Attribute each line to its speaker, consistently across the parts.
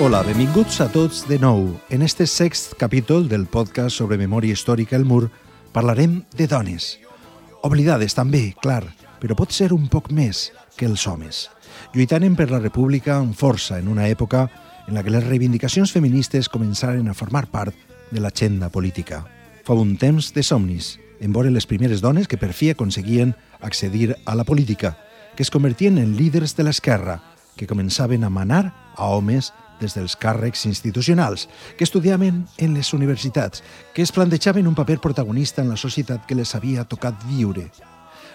Speaker 1: Hola, benvinguts a tots de nou. En este sext capítol del podcast sobre memòria històrica El Mur parlarem de dones. Oblidades també, clar, però pot ser un poc més que els homes. Lluitaren per la república amb força en una època en la que les reivindicacions feministes començaren a formar part de l'agenda política. Fa un temps de somnis, en vore les primeres dones que per fi aconseguien accedir a la política, que es convertien en líders de l'esquerra, que començaven a manar a homes des dels càrrecs institucionals, que estudiaven en les universitats, que es plantejaven un paper protagonista en la societat que les havia tocat viure.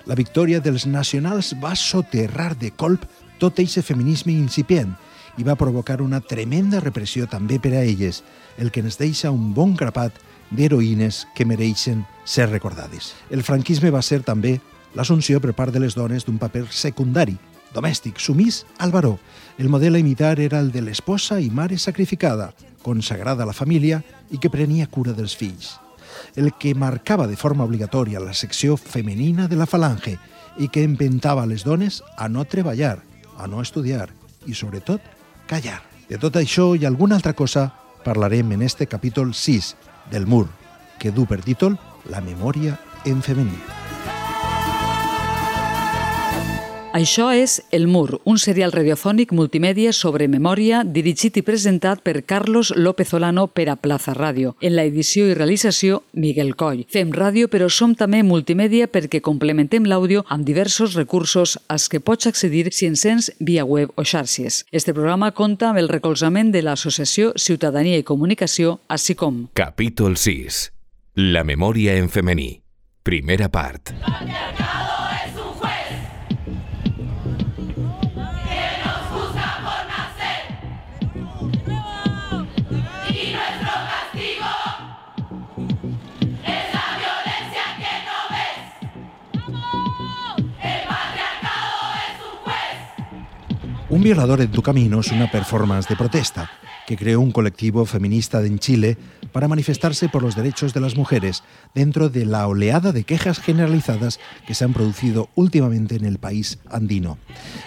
Speaker 1: La victòria dels nacionals va soterrar de colp tot eixe feminisme incipient i va provocar una tremenda repressió també per a elles, el que ens deixa un bon grapat d'heroïnes que mereixen ser recordades. El franquisme va ser també l'assumpció per part de les dones d'un paper secundari, domèstic, sumís al baró. El model a imitar era el de l'esposa i mare sacrificada, consagrada a la família i que prenia cura dels fills. El que marcava de forma obligatòria la secció femenina de la falange i que empentava les dones a no treballar, a no estudiar i, sobretot, callar. De tot això i alguna altra cosa parlarem en este capítol 6 del Mur, que du per títol La memòria en femení.
Speaker 2: Això és El Mur, un serial radiofònic multimèdia sobre memòria dirigit i presentat per Carlos López Olano per a Plaza Ràdio. En la edició i realització, Miguel Coll. Fem ràdio, però som també multimèdia perquè complementem l'àudio amb diversos recursos als que pots accedir si ens sents via web o xarxes. Este programa compta amb el recolzament de l'Associació Ciutadania i Comunicació, així com...
Speaker 3: Capítol 6. La memòria en femení. Primera part.
Speaker 4: Patriarcado Un
Speaker 1: violador en tu camino es una performance de protesta que creó un colectivo feminista en Chile para manifestarse por los derechos de las mujeres dentro de la oleada de quejas generalizadas que se han producido últimamente en el país andino.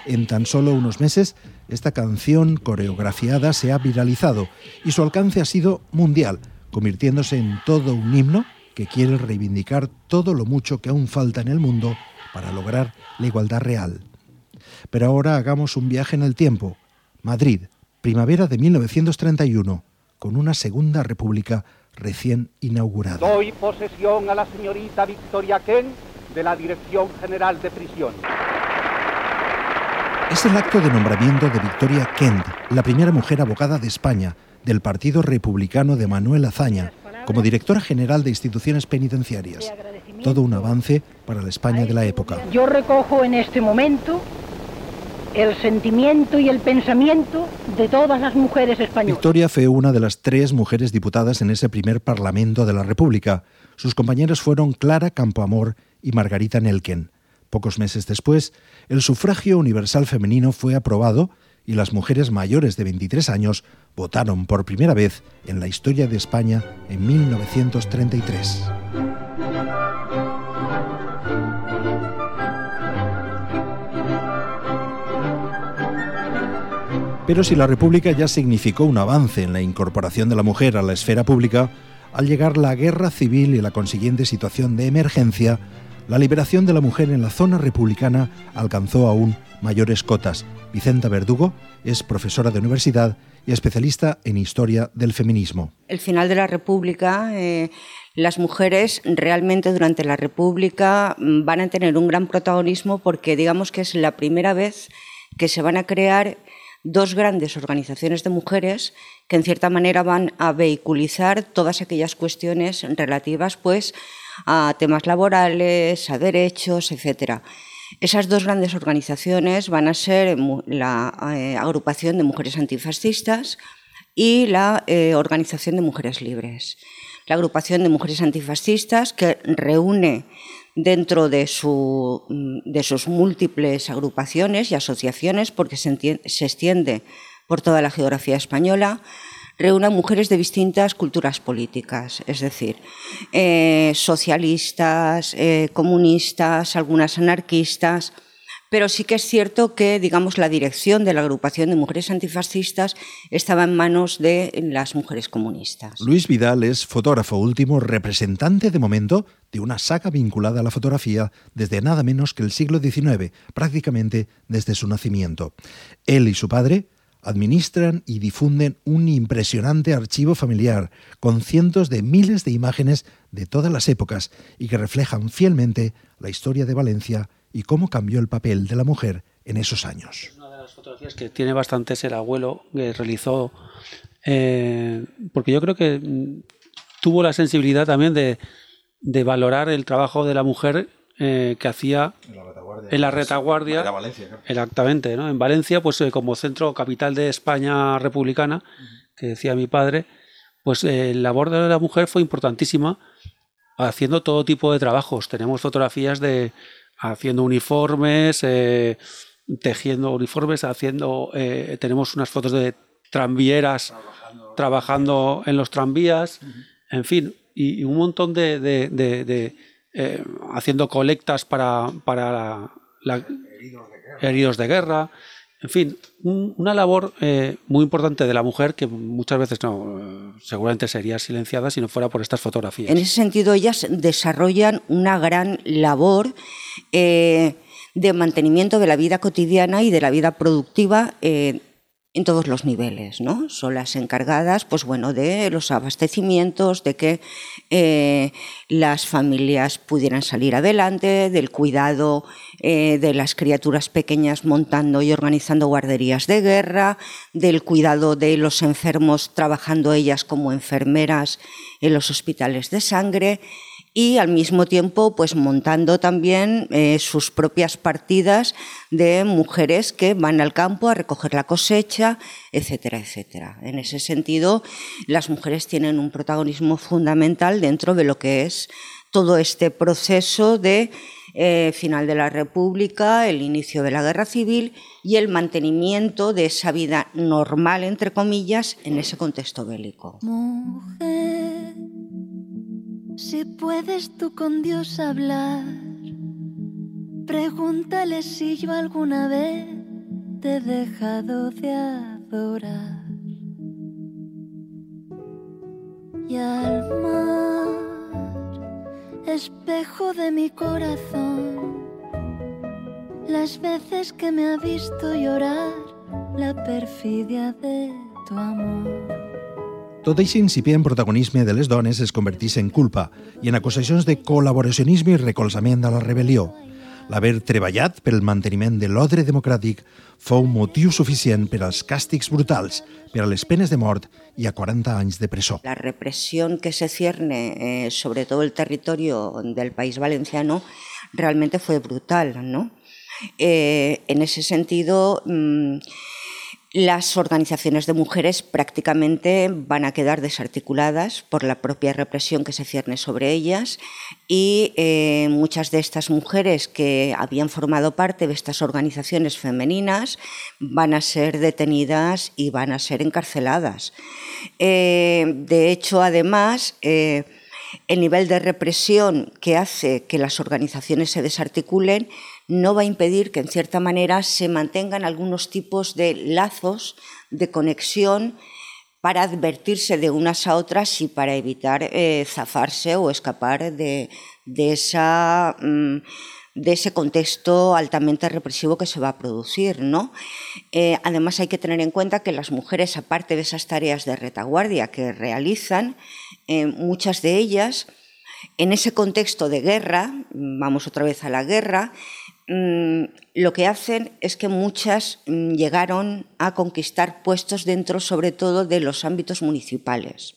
Speaker 1: En tan solo unos meses, esta canción coreografiada se ha viralizado y su alcance ha sido mundial, convirtiéndose en todo un himno que quiere reivindicar todo lo mucho que aún falta en el mundo para lograr la igualdad real. Pero ahora hagamos un viaje en el tiempo. Madrid, primavera de 1931, con una segunda república recién inaugurada.
Speaker 5: Doy posesión a la señorita Victoria Ken de la Dirección General de Prisiones.
Speaker 1: Es el acto de nombramiento de Victoria Kent, la primera mujer abogada de España, del Partido Republicano de Manuel Azaña, como directora general de instituciones penitenciarias. Todo un avance para la España de la época.
Speaker 6: Yo recojo en este momento el sentimiento y el pensamiento de todas las mujeres españolas.
Speaker 1: Victoria fue una de las tres mujeres diputadas en ese primer Parlamento de la República. Sus compañeras fueron Clara Campoamor y Margarita Nelken. Pocos meses después, el sufragio universal femenino fue aprobado y las mujeres mayores de 23 años votaron por primera vez en la historia de España en 1933. Pero si la República ya significó un avance en la incorporación de la mujer a la esfera pública, al llegar la guerra civil y la consiguiente situación de emergencia, la liberación de la mujer en la zona republicana alcanzó aún mayores cotas. Vicenta Verdugo es profesora de universidad y especialista en historia del feminismo.
Speaker 7: El final de la República, eh, las mujeres realmente durante la República mm, van a tener un gran protagonismo porque digamos que es la primera vez que se van a crear dos grandes organizaciones de mujeres que en cierta manera van a vehiculizar todas aquellas cuestiones relativas pues a temas laborales, a derechos, etcétera. Esas dos grandes organizaciones van a ser la eh, agrupación de mujeres antifascistas y la eh, Organización de Mujeres Libres. La agrupación de mujeres antifascistas que reúne dentro mm, de sus múltiples agrupaciones y asociaciones, porque se, extiende por toda la geografía española, reúne mujeres de distintas culturas políticas, es decir, eh, socialistas, eh, comunistas, algunas anarquistas, pero sí que es cierto que, digamos, la dirección de la agrupación de mujeres antifascistas estaba en manos de las mujeres comunistas.
Speaker 1: Luis Vidal es fotógrafo último, representante de momento de una saga vinculada a la fotografía desde nada menos que el siglo XIX, prácticamente desde su nacimiento. Él y su padre administran y difunden un impresionante archivo familiar con cientos de miles de imágenes de todas las épocas y que reflejan fielmente la historia de Valencia y cómo cambió el papel de la mujer en esos años.
Speaker 8: Una de las fotografías que tiene bastantes el abuelo que realizó, eh, porque yo creo que mm, tuvo la sensibilidad también de, de valorar el trabajo de la mujer eh, que hacía en la retaguardia.
Speaker 1: En Valencia,
Speaker 8: Exactamente, ¿no? En Valencia, pues eh, como centro capital de España republicana, que decía mi padre, pues eh, la labor de la mujer fue importantísima haciendo todo tipo de trabajos. Tenemos fotografías de haciendo uniformes, eh, tejiendo uniformes, haciendo tenemos unas fotos de tranvieras trabajando, en los tranvías, en fin, y, un montón de, de eh, haciendo colectas para, para la, heridos, de guerra. En fin, una labor eh, muy importante de la mujer que muchas veces no, eh, seguramente sería silenciada si no fuera por estas fotografías.
Speaker 7: En ese sentido, ellas desarrollan una gran labor de mantenimiento de la vida cotidiana y de la vida productiva en todos los niveles, ¿no? Son las encargadas, pues bueno, de los abastecimientos, de que eh, las familias pudieran salir adelante, del cuidado eh, de las criaturas pequeñas montando y organizando guarderías de guerra, del cuidado de los enfermos trabajando ellas como enfermeras en los hospitales de sangre y al mismo tiempo pues montando también eh, sus propias partidas de mujeres que van al campo a recoger la cosecha, etcétera, etcétera. En ese sentido, las mujeres tienen un protagonismo fundamental dentro de lo que es todo este proceso de eh, final de la República, el inicio de la Guerra Civil y el mantenimiento de esa vida normal, entre comillas, en ese contexto bélico.
Speaker 9: Si puedes tú con Dios hablar, pregúntale si yo alguna vez te he dejado de adorar. Y al mar, espejo de mi corazón, las veces que me ha visto llorar la perfidia de tu amor.
Speaker 1: Tot aquest incipient protagonisme de les dones es convertís en culpa i en acusacions de col·laboracionisme i recolzament a la rebel·lió. L'haver treballat per el manteniment de l'ordre democràtic fou motiu suficient per als càstigs brutals, per a les penes de mort i a 40 anys de presó.
Speaker 7: La represión que se cierne eh, sobre todo el territorio del país valenciano realmente fue brutal, ¿no? Eh, en ese sentido... Mmm, las organizaciones de mujeres prácticamente van a quedar desarticuladas por la propia represión que se cierne sobre ellas y eh, muchas de estas mujeres que habían formado parte de estas organizaciones femeninas van a ser detenidas y van a ser encarceladas. Eh, de hecho, además, eh, el nivel de represión que hace que las organizaciones se desarticulen no va a impedir que en cierta manera se mantengan algunos tipos de lazos de conexión para advertirse de unas a otras y para evitar eh, zafarse o escapar de, esa, mm, de ese contexto altamente represivo que se va a producir. ¿no? Eh, además hay que tener en cuenta que las mujeres, aparte de esas tareas de retaguardia que realizan, eh, muchas de ellas, en ese contexto de guerra, vamos otra vez a la guerra, lo que hacen es que muchas mm, llegaron a conquistar puestos dentro, sobre todo, de los ámbitos municipales.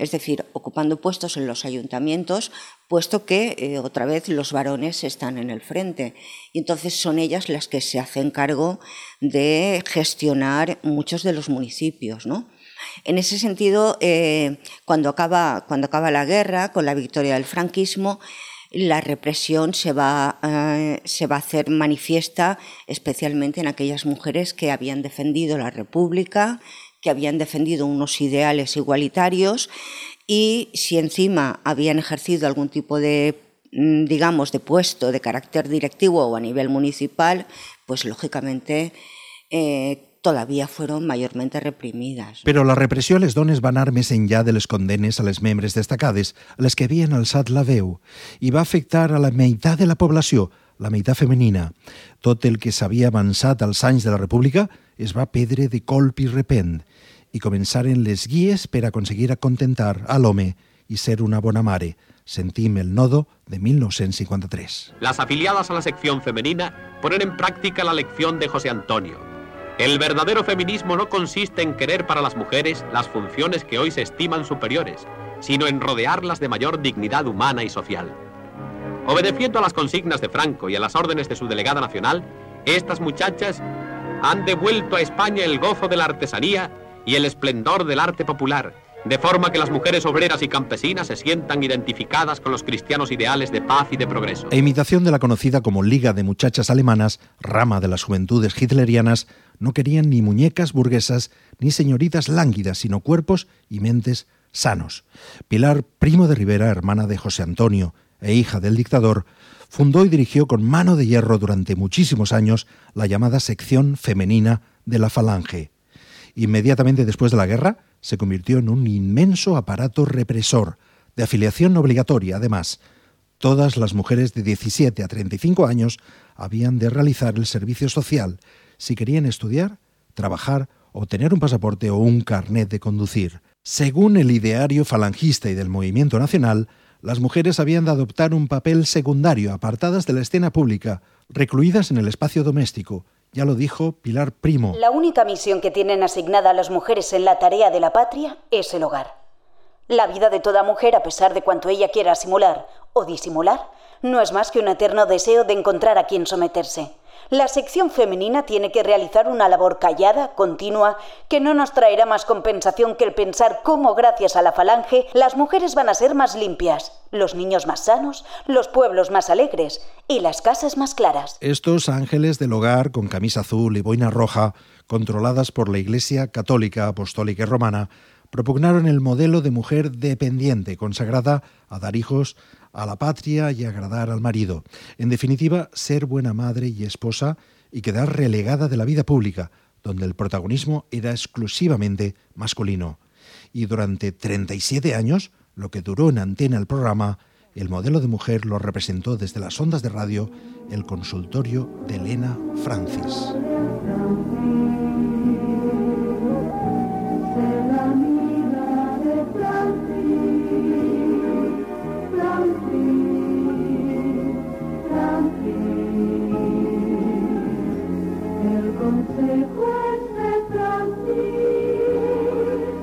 Speaker 7: Es decir, ocupando puestos en los ayuntamientos, puesto que eh, otra vez los varones están en el frente. Y entonces son ellas las que se hacen cargo de gestionar muchos de los municipios. ¿no? En ese sentido, eh, cuando, acaba, cuando acaba la guerra, con la victoria del franquismo, la represión se va, eh, se va a hacer manifiesta especialmente en aquellas mujeres que habían defendido la República, que habían defendido unos ideales igualitarios y si encima habían ejercido algún tipo de mm, digamos, de puesto de carácter directivo o a nivel municipal, pues lógicamente eh, todavía fueron mayormente reprimides.
Speaker 1: Però la repressió a les dones va anar més enllà de les condenes a les membres destacades, a les que havien alçat la veu, i va afectar a la meitat de la població, la meitat femenina. Tot el que s'havia avançat als anys de la República es va perdre de colp i repent, i començaren les guies per aconseguir acontentar a l'home i ser una bona mare. Sentim el nodo de 1953.
Speaker 10: Las afiliadas a la sección femenina ponen en práctica la lección de José Antonio. El verdadero feminismo no consiste en querer para las mujeres las funciones que hoy se estiman superiores, sino en rodearlas de mayor dignidad humana y social. Obedeciendo a las consignas de Franco y a las órdenes de su delegada nacional, estas muchachas han devuelto a España el gozo de la artesanía y el esplendor del arte popular, de forma que las mujeres obreras y campesinas se sientan identificadas con los cristianos ideales de paz y de progreso.
Speaker 1: A imitación de la conocida como Liga de Muchachas Alemanas, rama de las juventudes hitlerianas, no querían ni muñecas burguesas ni señoritas lánguidas, sino cuerpos y mentes sanos. Pilar Primo de Rivera, hermana de José Antonio e hija del dictador, fundó y dirigió con mano de hierro durante muchísimos años la llamada sección femenina de la Falange. Inmediatamente después de la guerra, se convirtió en un inmenso aparato represor, de afiliación obligatoria, además. Todas las mujeres de 17 a 35 años habían de realizar el servicio social si querían estudiar, trabajar o tener un pasaporte o un carnet de conducir. Según el ideario falangista y del movimiento nacional, las mujeres habían de adoptar un papel secundario, apartadas de la escena pública, recluidas en el espacio doméstico. Ya lo dijo Pilar Primo.
Speaker 11: La única misión que tienen asignada a las mujeres en la tarea de la patria es el hogar. La vida de toda mujer, a pesar de cuanto ella quiera simular o disimular, no es más que un eterno deseo de encontrar a quien someterse. La sección femenina tiene que realizar una labor callada, continua, que no nos traerá más compensación que el pensar cómo gracias a la falange las mujeres van a ser más limpias, los niños más sanos, los pueblos más alegres y las casas más claras.
Speaker 1: Estos ángeles del hogar con camisa azul y boina roja, controladas por la Iglesia Católica, Apostólica y Romana, propugnaron el modelo de mujer dependiente, consagrada a dar hijos a la patria y agradar al marido. En definitiva, ser buena madre y esposa y quedar relegada de la vida pública, donde el protagonismo era exclusivamente masculino. Y durante 37 años, lo que duró en antena el programa, el modelo de mujer lo representó desde las ondas de radio el consultorio de Elena Francis.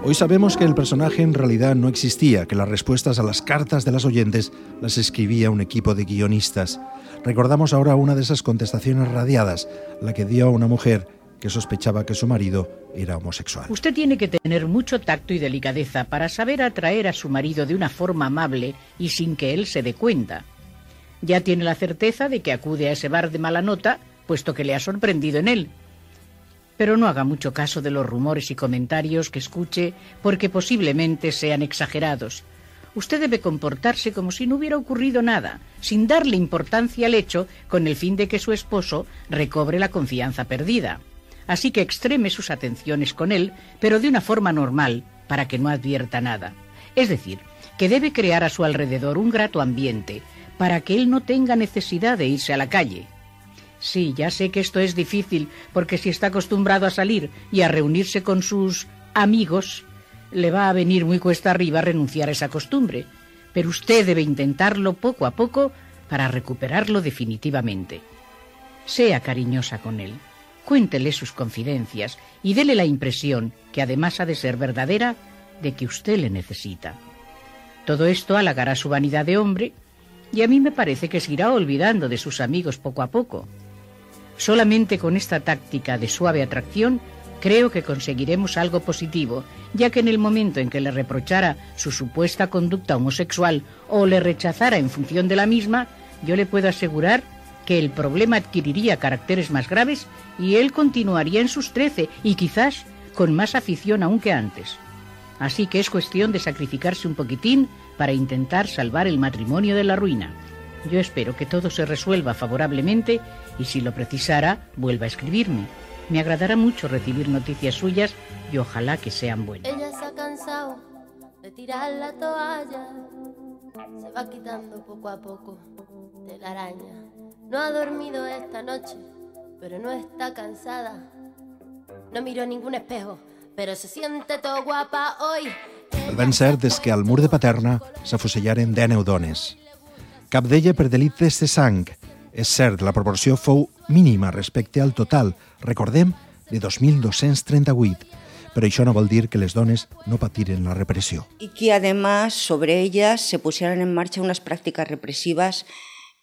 Speaker 1: Hoy sabemos que el personaje en realidad no existía, que las respuestas a las cartas de las oyentes las escribía un equipo de guionistas. Recordamos ahora una de esas contestaciones radiadas, la que dio a una mujer que sospechaba que su marido era homosexual.
Speaker 12: Usted tiene que tener mucho tacto y delicadeza para saber atraer a su marido de una forma amable y sin que él se dé cuenta. Ya tiene la certeza de que acude a ese bar de mala nota, puesto que le ha sorprendido en él. Pero no haga mucho caso de los rumores y comentarios que escuche, porque posiblemente sean exagerados. Usted debe comportarse como si no hubiera ocurrido nada, sin darle importancia al hecho, con el fin de que su esposo recobre la confianza perdida. Así que extreme sus atenciones con él, pero de una forma normal, para que no advierta nada. Es decir, que debe crear a su alrededor un grato ambiente, para que él no tenga necesidad de irse a la calle. Sí, ya sé que esto es difícil, porque si está acostumbrado a salir y a reunirse con sus amigos, le va a venir muy cuesta arriba renunciar a esa costumbre. Pero usted debe intentarlo poco a poco para recuperarlo definitivamente. Sea cariñosa con él, cuéntele sus confidencias y dele la impresión, que además ha de ser verdadera, de que usted le necesita. Todo esto halagará su vanidad de hombre y a mí me parece que se irá olvidando de sus amigos poco a poco. Solamente con esta táctica de suave atracción creo que conseguiremos algo positivo, ya que en el momento en que le reprochara su supuesta conducta homosexual o le rechazara en función de la misma, yo le puedo asegurar que el problema adquiriría caracteres más graves y él continuaría en sus trece y quizás con más afición aún que antes. Así que es cuestión de sacrificarse un poquitín para intentar salvar el matrimonio de la ruina. Yo espero que todo se resuelva favorablemente y si lo precisara, vuelva a escribirme. Me agradará mucho recibir noticias suyas y ojalá que sean buenas.
Speaker 9: Ella se ha cansado de tirar la toalla. Se va quitando poco a poco de la araña. No ha dormido esta noche, pero no está cansada. No miró ningún espejo, pero se siente todo guapa hoy.
Speaker 1: El ben cert és que al mur de Paterna s'afusellaren 19 dones. Cap d'ella per delictes de sang. És cert, la proporció fou mínima respecte al total, recordem, de 2.238, però això no vol dir que les dones no patiren la repressió.
Speaker 7: Y que además sobre ellas se pusieran en marcha unas prácticas represivas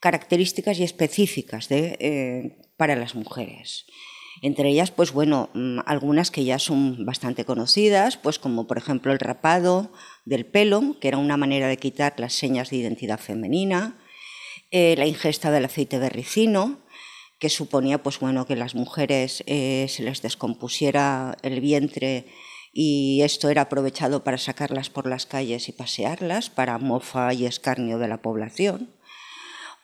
Speaker 7: características y específicas de, eh, para las mujeres. Entre ellas, pues bueno, mm, algunas que ya son bastante conocidas, pues como por ejemplo el rapado del pelo, que era una manera de quitar las señas de identidad femenina, eh, la ingesta del aceite de ricino, que suponía pues bueno que las mujeres eh, se les descompusiera el vientre y esto era aprovechado para sacarlas por las calles y pasearlas para mofa y escarnio de la población.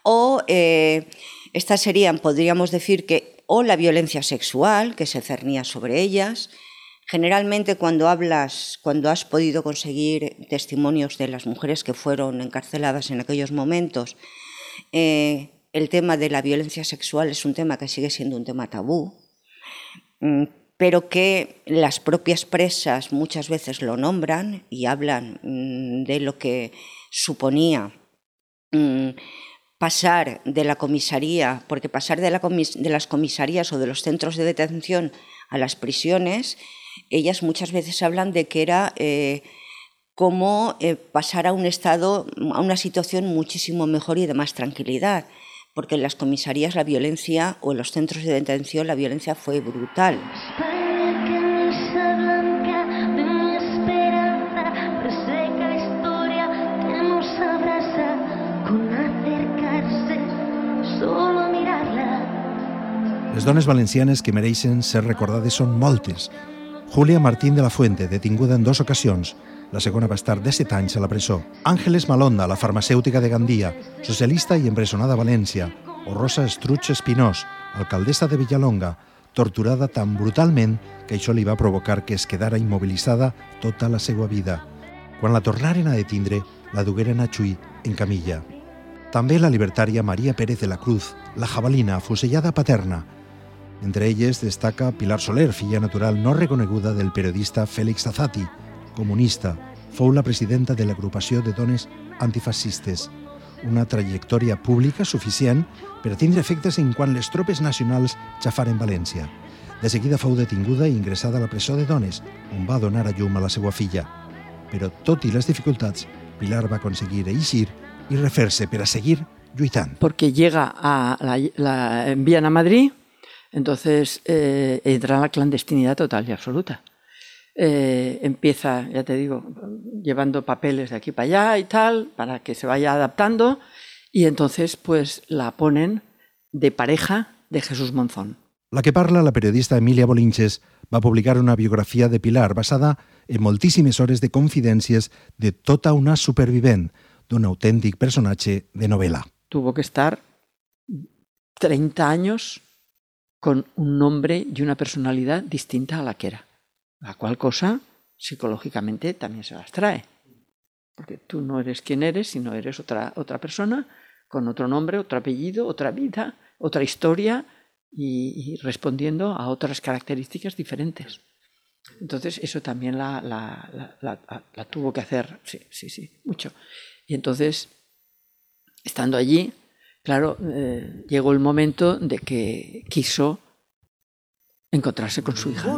Speaker 7: O eh, estas serían, podríamos decir que, o la violencia sexual que se cernía sobre ellas. Generalmente cuando hablas, cuando has podido conseguir testimonios de las mujeres que fueron encarceladas en aquellos momentos, eh, el tema de la violencia sexual es un tema que sigue siendo un tema tabú, mm, pero que las propias presas muchas veces lo nombran y hablan mm, de lo que suponía mm, pasar de la comisaría, porque pasar de, la comis de, las comisarías o de los centros de detención a las prisiones, ellas muchas veces hablan de que era eh, como eh, pasar a un estado, a una situación muchísimo mejor y de más tranquilidad, porque en las comisarías la violencia o en los centros de detención la violencia fue brutal.
Speaker 1: Dones valencianes que mereixen ser recordades són moltes. Julia Martín de la Fuente, detinguda en dues ocasions. La segona va estar de 7 anys a la presó. Àngeles Malonda, la farmacèutica de Gandia, socialista i empresonada a València. O Rosa Estruig Espinós, alcaldessa de Villalonga, torturada tan brutalment que això li va provocar que es quedara immobilitzada tota la seva vida. Quan la tornaren a detindre, la dugueren a Chuy en camilla. També la libertària Maria Pérez de la Cruz, la jabalina afusellada paterna. Entre elles destaca Pilar Soler, filla natural no reconeguda del periodista Félix Azati, comunista. Fou la presidenta de l'agrupació de dones antifascistes. Una trajectòria pública suficient per tindre efectes en quan les tropes nacionals xafaren València. De seguida fou detinguda i ingressada a la presó de dones, on va donar a llum a la seva filla. Però, tot i les dificultats, Pilar va aconseguir eixir y referse para seguir lluitant.
Speaker 13: Porque llega a la, la envían a Madrid, entonces eh, entra en la clandestinidad total y absoluta. Eh, empieza, ya te digo, llevando papeles de aquí para allá y tal, para que se vaya adaptando, y entonces pues la ponen de pareja de Jesús Monzón.
Speaker 1: La que parla, la periodista Emilia Bolinches, va publicar una biografia de Pilar basada en moltíssimes hores de confidències de tota una supervivent, d'un autèntic personatge de novela.
Speaker 13: Tuvo que estar 30 años con un nombre y una personalidad distinta a la que era, la cual cosa psicológicamente también se las trae, porque tú no eres quien eres, sino eres otra, otra persona con otro nombre, otro apellido, otra vida, otra historia y, respondiendo a otras características diferentes. Entonces eso también la, la, tuvo que hacer, sí, sí, sí, mucho. Y entonces, estando allí, claro, eh, llegó el momento de que quiso encontrarse con su hija.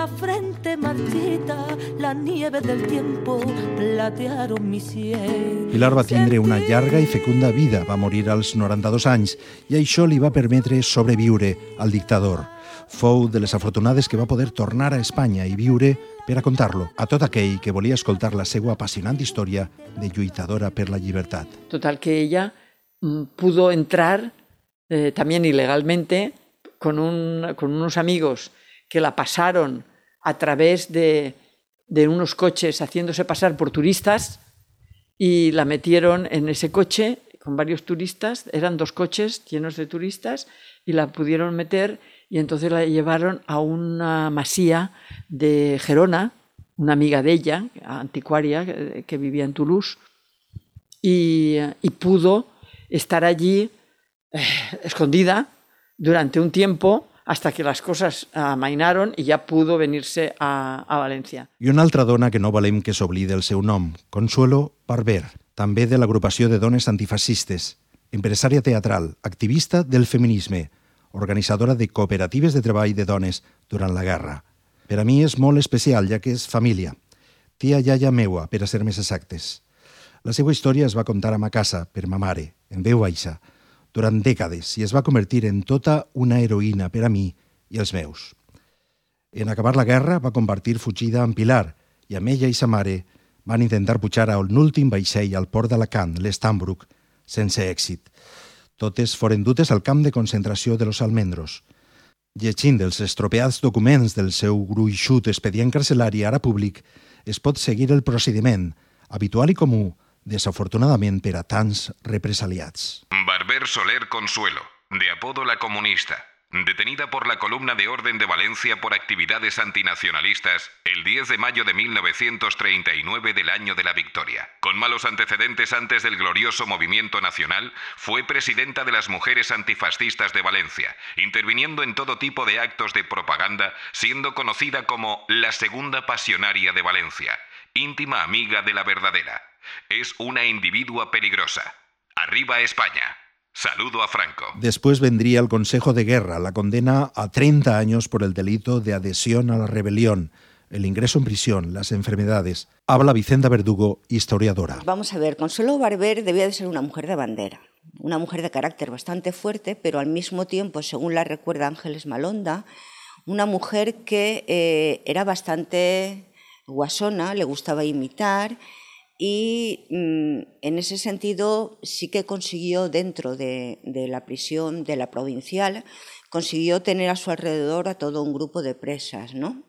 Speaker 14: La frente marchita, la nieve del tiempo platearon mi sien.
Speaker 1: Pilar va tindre una llarga i fecunda vida, va morir als 92 anys i això li va permetre sobreviure al dictador. Fou de les afortunades que va poder tornar a Espanya i viure per a contar-lo a tot aquell que volia escoltar la seva apassionant història de lluitadora per la llibertat.
Speaker 13: Total que ella mm, pudo entrar eh, también ilegalmente con, un, con unos amigos que la pasaron a través de, unos coches haciéndose pasar por turistas y la metieron en ese coche con varios turistas, eran dos coches llenos de turistas y la pudieron meter y entonces la llevaron a una masía de Gerona, una amiga de ella, anticuaria, que, que vivía en Toulouse, y, y pudo estar allí eh, escondida durante un tiempo hasta que les coses amainaron i ja pudo venir-se a, a València.
Speaker 1: I una altra dona que no volem que s'oblidi el seu nom, Consuelo Barber, també de l'agrupació de dones antifascistes, empresària teatral, activista del feminisme, organitzadora de cooperatives de treball de dones durant la guerra. Per a mi és molt especial, ja que és família. Tia iaia meua, per a ser més exactes. La seva història es va contar a ma casa, per ma mare, en veu baixa, durant dècades i es va convertir en tota una heroïna per a mi i els meus. En acabar la guerra va compartir fugida amb Pilar i amb ella i sa mare van intentar pujar a un últim vaixell al port d'Alacant, l'Estambruc, sense èxit. Totes foren dutes al camp de concentració de los Almendros. Llegint els estropeats documents del seu gruixut expedient carcelari ara públic, es pot seguir el procediment, habitual i comú, desafortunadament per a tants represaliats.
Speaker 3: Barber Soler Consuelo, de apodo La Comunista, detenida por la columna de Orden de Valencia por actividades antinacionalistas el 10 de mayo de 1939 del año de la victoria. Con malos antecedentes antes del glorioso movimiento nacional, fue presidenta de las Mujeres Antifascistas de Valencia, interviniendo en todo tipo de actos de propaganda, siendo conocida como la Segunda Pasionaria de Valencia, íntima amiga de la verdadera. Es una individua peligrosa. Arriba España. Saludo a Franco.
Speaker 1: Después vendría el Consejo de Guerra, la condena a 30 años por el delito de adhesión a la rebelión, el ingreso en prisión, las enfermedades. Habla Vicenta Verdugo, historiadora.
Speaker 7: Vamos a ver, Consuelo Barber debía de ser una mujer de bandera, una mujer de carácter bastante fuerte, pero al mismo tiempo, según la recuerda Ángeles Malonda, una mujer que eh, era bastante guasona, le gustaba imitar y mm, en ese sentido sí que consiguió dentro de, la prisión de la provincial, consiguió tener a su alrededor a todo un grupo de presas, ¿no?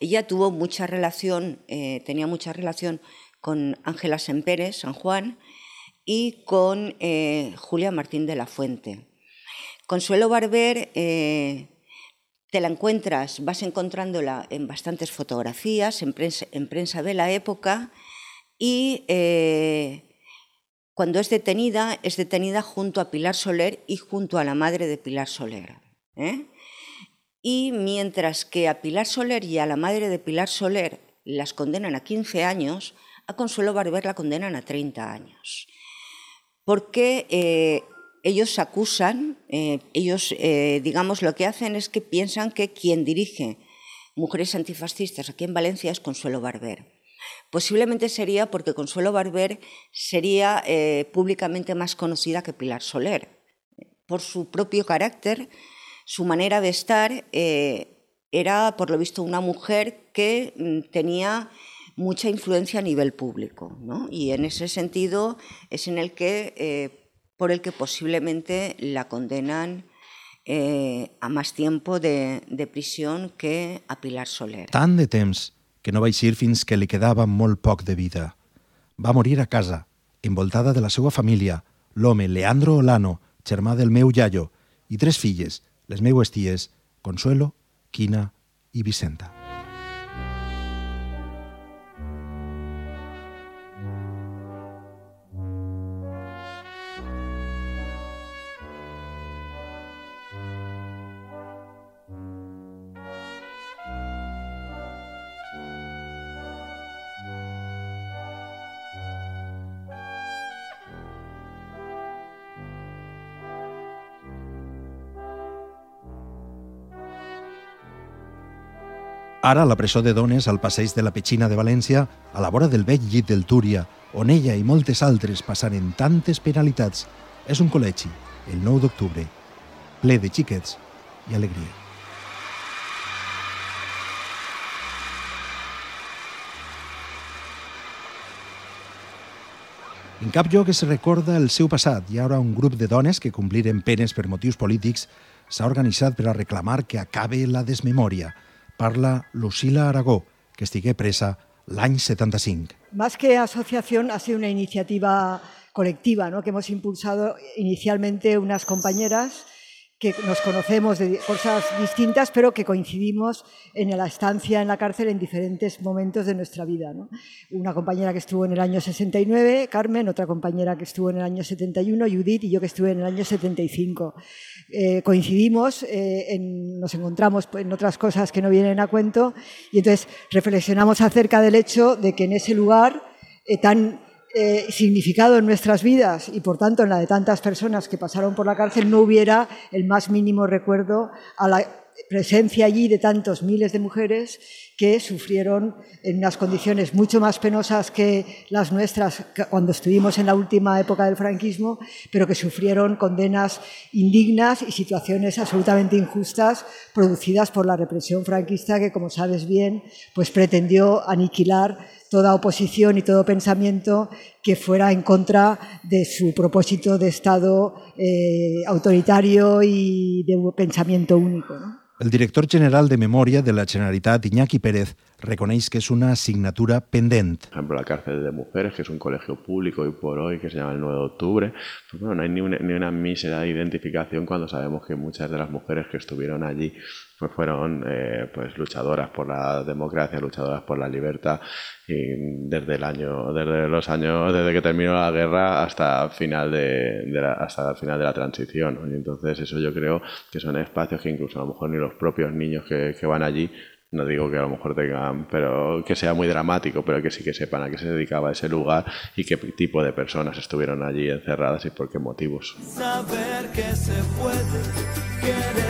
Speaker 7: Ella tuvo mucha relación, eh, tenía mucha relación con Ángela Semperes, San Juan, y con eh, Julia Martín de la Fuente. Consuelo Barber eh, te la encuentras, vas encontrándola en bastantes fotografías, en prensa, en prensa de la época, y eh, cuando es detenida, es detenida junto a Pilar Soler y junto a la madre de Pilar Soler. ¿eh? Y mientras que a Pilar Soler y a la madre de Pilar Soler las condenan a 15 años, a Consuelo Barber la condenan a 30 años. Porque eh, ellos acusan, ellos, digamos, lo que hacen es que piensan que quien dirige mujeres antifascistas aquí en Valencia es Consuelo Barber. Posiblemente sería porque Consuelo Barber sería eh, públicamente más conocida que Pilar Soler. Por su propio carácter, su manera de estar, eh, era, por lo visto, una mujer que mm, tenía mucha influencia a nivel público. ¿no? Y en ese sentido es en el que, eh, por el que posiblemente la condenan a más tiempo de, prisión que a Pilar Soler.
Speaker 1: De que no va eixir fins que li quedava molt poc de vida. Va morir a casa, envoltada de la seva família, l'home Leandro Olano, germà del meu iaio, i tres filles, les meues ties, Consuelo, Quina i Vicenta. Ara, la presó de dones al passeig de la Petxina de València, a la vora del vell llit del Túria, on ella i moltes altres passaren tantes penalitats, és un col·legi, el 9 d'octubre, ple de xiquets i alegria. En cap lloc es recorda el seu passat i ara un grup de dones que compliren penes per motius polítics s'ha organitzat per a reclamar que acabe la desmemòria. Parla Lucila Aragó, que estigué presa l'any 75.
Speaker 15: Más que asociación, ha sido una iniciativa colectiva ¿no? que hemos impulsado inicialmente unas compañeras que nos conocemos de cosas distintas, pero que coincidimos en la estancia en la cárcel en diferentes momentos de nuestra vida. ¿no? Una compañera que estuvo en el año 69, Carmen, otra compañera que estuvo en el año 71, Judith, y yo que estuve en el año 75. Eh, coincidimos, eh, en, nos encontramos en otras cosas que no vienen a cuento, y entonces reflexionamos acerca del hecho de que en ese lugar eh, tan eh, significado en nuestras vidas y por tanto en la de tantas personas que pasaron por la cárcel no hubiera el más mínimo recuerdo a la presencia allí de tantos miles de mujeres que sufrieron en unas condiciones mucho más penosas que las nuestras cuando estuvimos en la última época del franquismo, pero que sufrieron condenas indignas y situaciones absolutamente injustas producidas por la represión franquista que, como sabes bien, pues pretendió aniquilar toda oposición y todo pensamiento que fuera en contra de su propósito de Estado eh, autoritario y de un pensamiento único. ¿no?
Speaker 1: El director general de Memòria de la Generalitat, Iñaki Pérez, reconeix que es una asignatura pendent.
Speaker 16: Por ejemplo, la cárcel de mujeres, que es un colegio público hoy por hoy, que se llama el 9 de octubre. Pues bueno, no hay ni una, ni una mísera identificación cuando sabemos que muchas de las mujeres que estuvieron allí fueron eh, pues luchadoras por la democracia, luchadoras por la libertad y desde el año, desde los años, desde que terminó la guerra hasta final de, de la, hasta el final de la transición. Y entonces eso yo creo que son espacios que incluso a lo mejor ni los propios niños que, que van allí no digo que a lo mejor tengan, pero que sea muy dramático, pero que sí que sepan a qué se dedicaba ese lugar y qué tipo de personas estuvieron allí encerradas y por qué motivos.
Speaker 17: Saber que se puede, querer que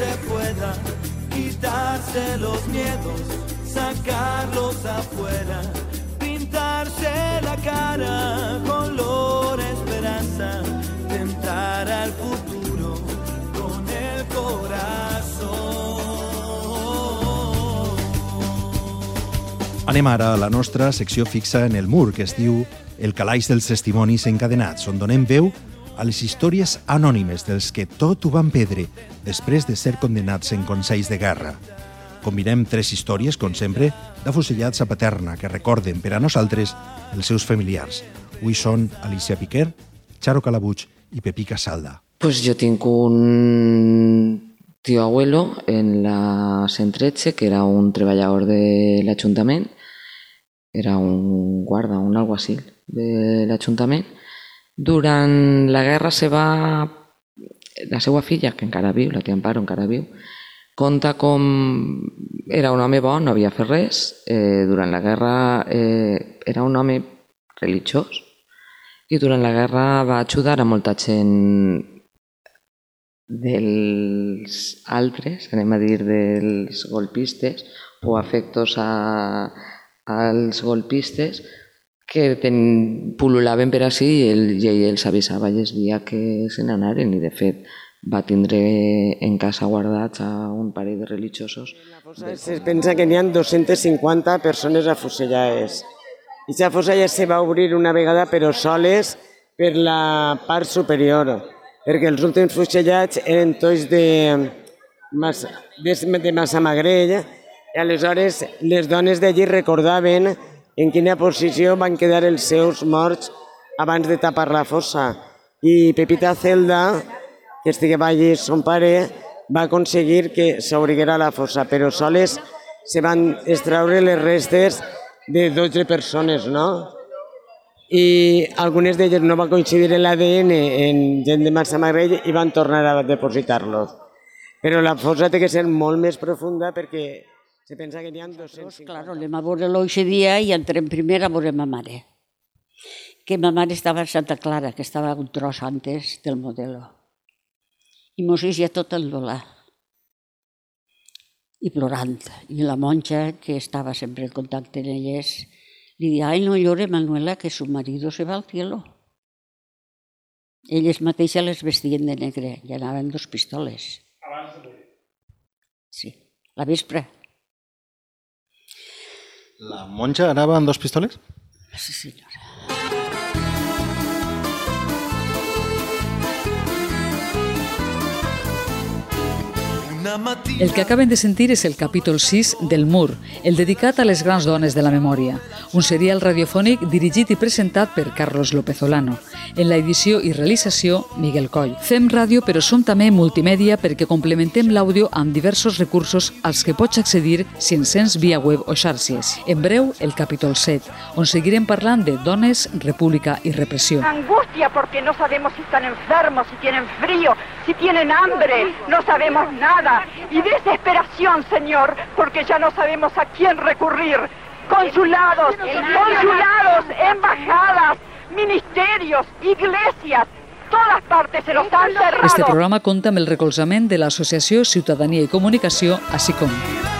Speaker 17: se pueda, quitarse los miedos, sacarlos afuera, pintarse la cara, color esperanza, tentar al futuro con el corazón.
Speaker 1: Anem ara a la nostra secció fixa en el mur, que es diu El calaix dels testimonis encadenats, on donem veu a les històries anònimes dels que tot ho van perdre després de ser condenats en consells de guerra. Combinem tres històries, com sempre, d'afusellats a Paterna, que recorden per a nosaltres els seus familiars. Avui són Alicia Piquer, Charo Calabuig i Pepí Casalda.
Speaker 18: Pues yo tengo un tío abuelo en la Sentreche, que era un treballador del Ayuntamiento, era un guarda, un alguacil de l'Ajuntament. Durant la guerra se va... La seva filla, que encara viu, la tia Amparo encara viu, conta com era un home bo, no havia fet res. Eh, durant la guerra eh, era un home religiós i durant la guerra va ajudar a molta gent dels altres, anem a dir dels golpistes o afectos a, als golpistes que ten, pululaven per així i ell, i ell els avisava i els dia que se n'anaren i de fet va tindre en casa guardats a un parell de religiosos.
Speaker 19: Se pensa que n'hi ha 250 persones afusellades. I la fossa ja se va obrir una vegada però soles per la part superior, perquè els últims fusellats eren tots de, Massa, de, de Massamagrell i aleshores les dones d'allí recordaven en quina posició van quedar els seus morts abans de tapar la fossa. I Pepita Celda, que estigué allí son pare, va aconseguir que s'obriguera la fossa, però soles se van extraure les restes de 12 persones, no? I algunes d'elles no va coincidir l'ADN en gent de Massamagrell i van tornar a depositar-los. Però la fossa té que ser molt més profunda perquè se pensa que n'hi ha 250.
Speaker 20: Claro, anem a veure l'oixe dia i entrem primer a veure ma mare. Que ma mare estava a Santa Clara, que estava un tros antes del modelo. I mos ja tot el volar. i plorant. I la monja, que estava sempre en contacte amb elles, li dia, ai, no llore, Manuela, que su marido se va al cielo. Elles mateixes les vestien de negre i anaven dos pistoles.
Speaker 8: Abans de morir.
Speaker 20: Sí, la vespre.
Speaker 1: La monja anava amb dos pistoles?
Speaker 20: Sí.
Speaker 2: El que acaben de sentir és el capítol 6 del Mur, el dedicat a les grans dones de la memòria, un serial radiofònic dirigit i presentat per Carlos López Olano. En la edició i realització, Miguel Coll. Fem ràdio, però som també multimèdia perquè complementem l'àudio amb diversos recursos als que pots accedir si ens sents via web o xarxes. En breu, el capítol 7, on seguirem parlant de dones, república i repressió.
Speaker 21: Angustia porque no sabemos si están enfermos, si tienen frío, si tienen hambre, no sabemos nada. Y desesperación, Señor, porque ya no sabemos a quién recurrir. Consulados, consulados, embajadas, ministerios, iglesias, todas partes se nos han cerrado.
Speaker 2: Este programa compta amb el recolzament de l'Associació Ciutadania i Comunicació, ASICOM.